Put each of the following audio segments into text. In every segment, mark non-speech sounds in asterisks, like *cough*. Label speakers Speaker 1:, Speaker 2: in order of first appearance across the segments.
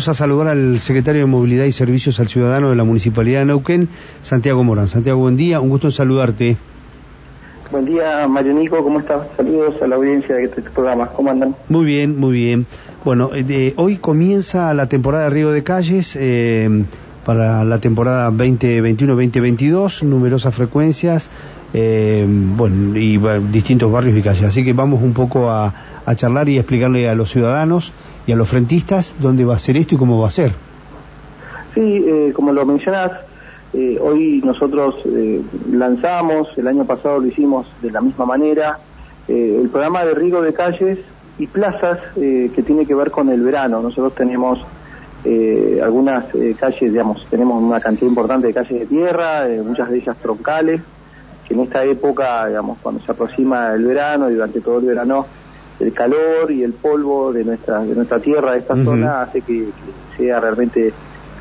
Speaker 1: Vamos a saludar al secretario de Movilidad y Servicios al Ciudadano de la Municipalidad de Neuquén, Santiago Morán. Santiago, buen día, un gusto en saludarte.
Speaker 2: Buen día, Mario Nico, ¿cómo estás? Saludos a la audiencia de este programa, ¿cómo andan?
Speaker 1: Muy bien, muy bien. Bueno, eh, hoy comienza la temporada de Río de Calles eh, para la temporada 2021-2022, numerosas frecuencias, eh, bueno, y distintos barrios y calles. Así que vamos un poco a, a charlar y a explicarle a los ciudadanos y a los frentistas dónde va a ser esto y cómo va a ser.
Speaker 2: Sí, eh, como lo mencionás, eh, hoy nosotros eh, lanzamos, el año pasado lo hicimos de la misma manera, el programa de riego de calles y plazas que tiene que ver con el verano. Nosotros tenemos algunas calles, digamos, tenemos una cantidad importante de calles de tierra, muchas de ellas troncales, que en esta época, digamos, cuando se aproxima el verano y durante todo el verano, el calor y el polvo de nuestra de nuestra tierra, de esta zona, hace que, sea realmente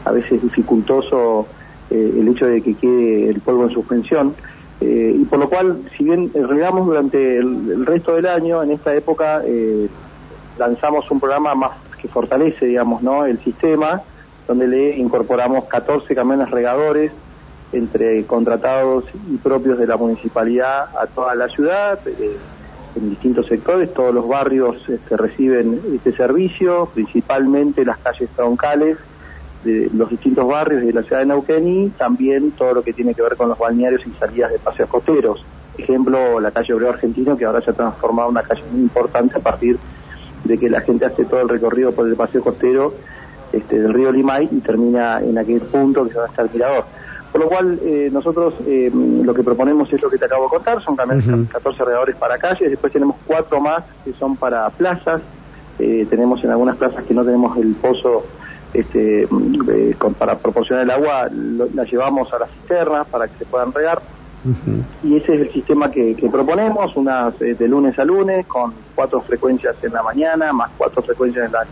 Speaker 2: a veces dificultoso eh, el hecho de que quede el polvo en suspensión. Eh, y por lo cual, si bien regamos durante el, resto del año, en esta época eh, lanzamos un programa más que fortalece, digamos, ¿no? el sistema, donde le incorporamos 14 camiones regadores entre contratados y propios de la municipalidad a toda la ciudad en distintos sectores, todos los barrios este, reciben este servicio, principalmente las calles troncales de los distintos barrios de la ciudad de Neuquén y también todo lo que tiene que ver con los balnearios y salidas de paseos costeros. Ejemplo, la calle Obrero Argentino, que ahora se ha transformado en una calle muy importante a partir de que la gente hace todo el recorrido por el paseo costero este, del río Limay y termina en aquel punto que se va a estar el mirador. Por lo cual, eh, nosotros eh, lo que proponemos es lo que te acabo de contar, son también 14 alrededores para calles, después tenemos cuatro más que son para plazas, eh, tenemos en algunas plazas que no tenemos el pozo este, para proporcionar el agua, la llevamos a las cisternas para que se puedan regar. Y ese es el sistema que, proponemos, unas de lunes a lunes, con cuatro frecuencias en la mañana, más cuatro frecuencias en la,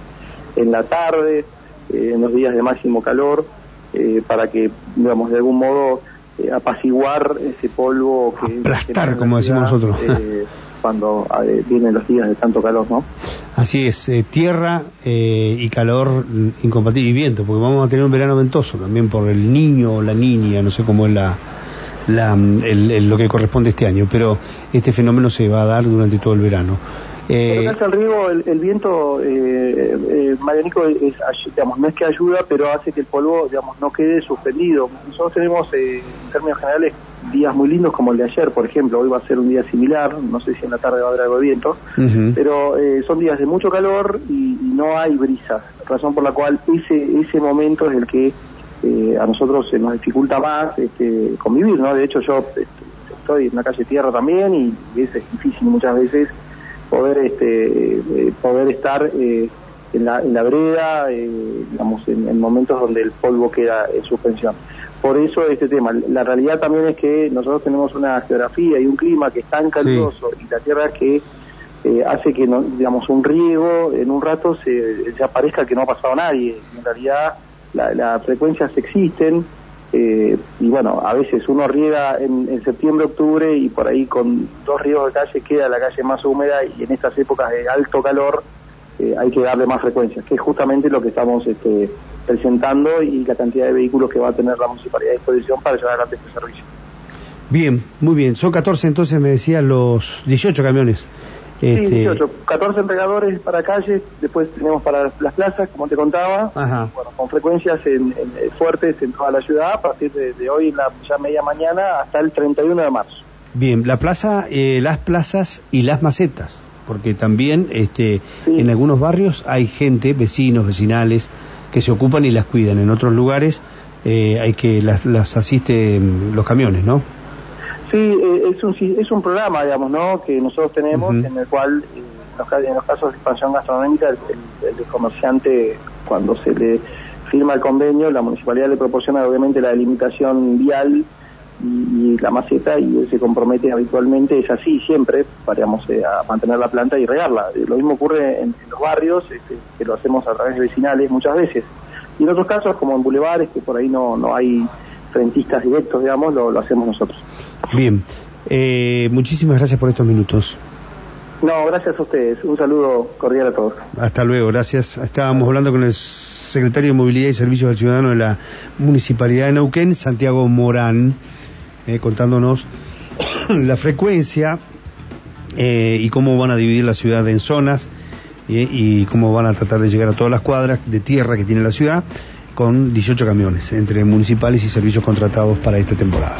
Speaker 2: en la tarde, en los días de máximo calor. Eh, para que, digamos, de algún modo eh, apaciguar ese polvo que...
Speaker 1: Aplastar, como decimos nosotros.
Speaker 2: Eh, *laughs* cuando vienen los días de tanto calor, ¿no?
Speaker 1: Así es, tierra y calor incompatible y viento, porque vamos a tener un verano ventoso también por el niño o la niña, no sé cómo es la, la lo que corresponde este año, pero este fenómeno se va a dar durante todo el verano.
Speaker 2: Eh, el río, el, viento, eh, eh, Marianico, es, digamos, no es que ayuda, pero hace que el polvo digamos, no quede suspendido. Nosotros tenemos, eh, en términos generales, días muy lindos como el de ayer, por ejemplo. Hoy va a ser un día similar, no sé si en la tarde va a haber algo de viento, pero eh, son días de mucho calor y, no hay brisa, razón por la cual ese, ese momento es el que a nosotros se nos dificulta más este, convivir, ¿no? De hecho, yo este, estoy en la calle Tierra también y es difícil muchas veces poder este eh, poder estar eh, en, la, en la breda, eh, digamos, en, momentos donde el polvo queda en suspensión. Por eso este tema. La realidad también es que nosotros tenemos una geografía y un clima que es tan caluroso y la tierra que hace que, no, digamos, un riego en un rato se, se aparezca que no ha pasado nadie. En realidad las frecuencias existen, eh, y bueno, a veces uno riega en, septiembre, octubre y por ahí con dos ríos de calle queda la calle más húmeda y en estas épocas de alto calor eh, hay que darle más frecuencia, que es justamente lo que estamos este, presentando y la cantidad de vehículos que va a tener la municipalidad a disposición para llevar adelante este servicio.
Speaker 1: Bien, muy bien. Son 14 entonces, me decía, los 18 camiones
Speaker 2: este... Sí, 18, 14 entregadores para calles, después tenemos para las plazas, como te contaba, Bueno, con frecuencias en, eh, fuertes en toda la ciudad a partir de, hoy, la ya media mañana, hasta el 31 de marzo.
Speaker 1: Bien, la plaza, eh, las plazas y las macetas, porque también este, en algunos barrios hay gente, vecinos, vecinales, que se ocupan y las cuidan. En otros lugares eh, hay que las, las asisten los camiones, ¿no?
Speaker 2: Sí, eh, es, un, es un programa, digamos, ¿no? que nosotros tenemos en el cual, eh, en los, casos de expansión gastronómica, el, comerciante, cuando se le firma el convenio, la municipalidad le proporciona obviamente la delimitación vial y, la maceta y él se compromete habitualmente, es así siempre, para eh, a mantener la planta y regarla. Lo mismo ocurre en, los barrios, este, que lo hacemos a través de vecinales muchas veces. Y en otros casos, como en bulevares, que por ahí no, no hay frentistas directos, digamos, lo hacemos nosotros.
Speaker 1: Bien, eh, muchísimas gracias por estos minutos.
Speaker 2: No, gracias a ustedes. Un saludo cordial a todos.
Speaker 1: Hasta luego, gracias. Estábamos hablando con el secretario de Movilidad y Servicios al Ciudadano de la Municipalidad de Neuquén, Santiago Morán, eh, contándonos *coughs* la frecuencia eh, y cómo van a dividir la ciudad en zonas eh, y cómo van a tratar de llegar a todas las cuadras de tierra que tiene la ciudad con 18 camiones entre municipales y servicios contratados para esta temporada.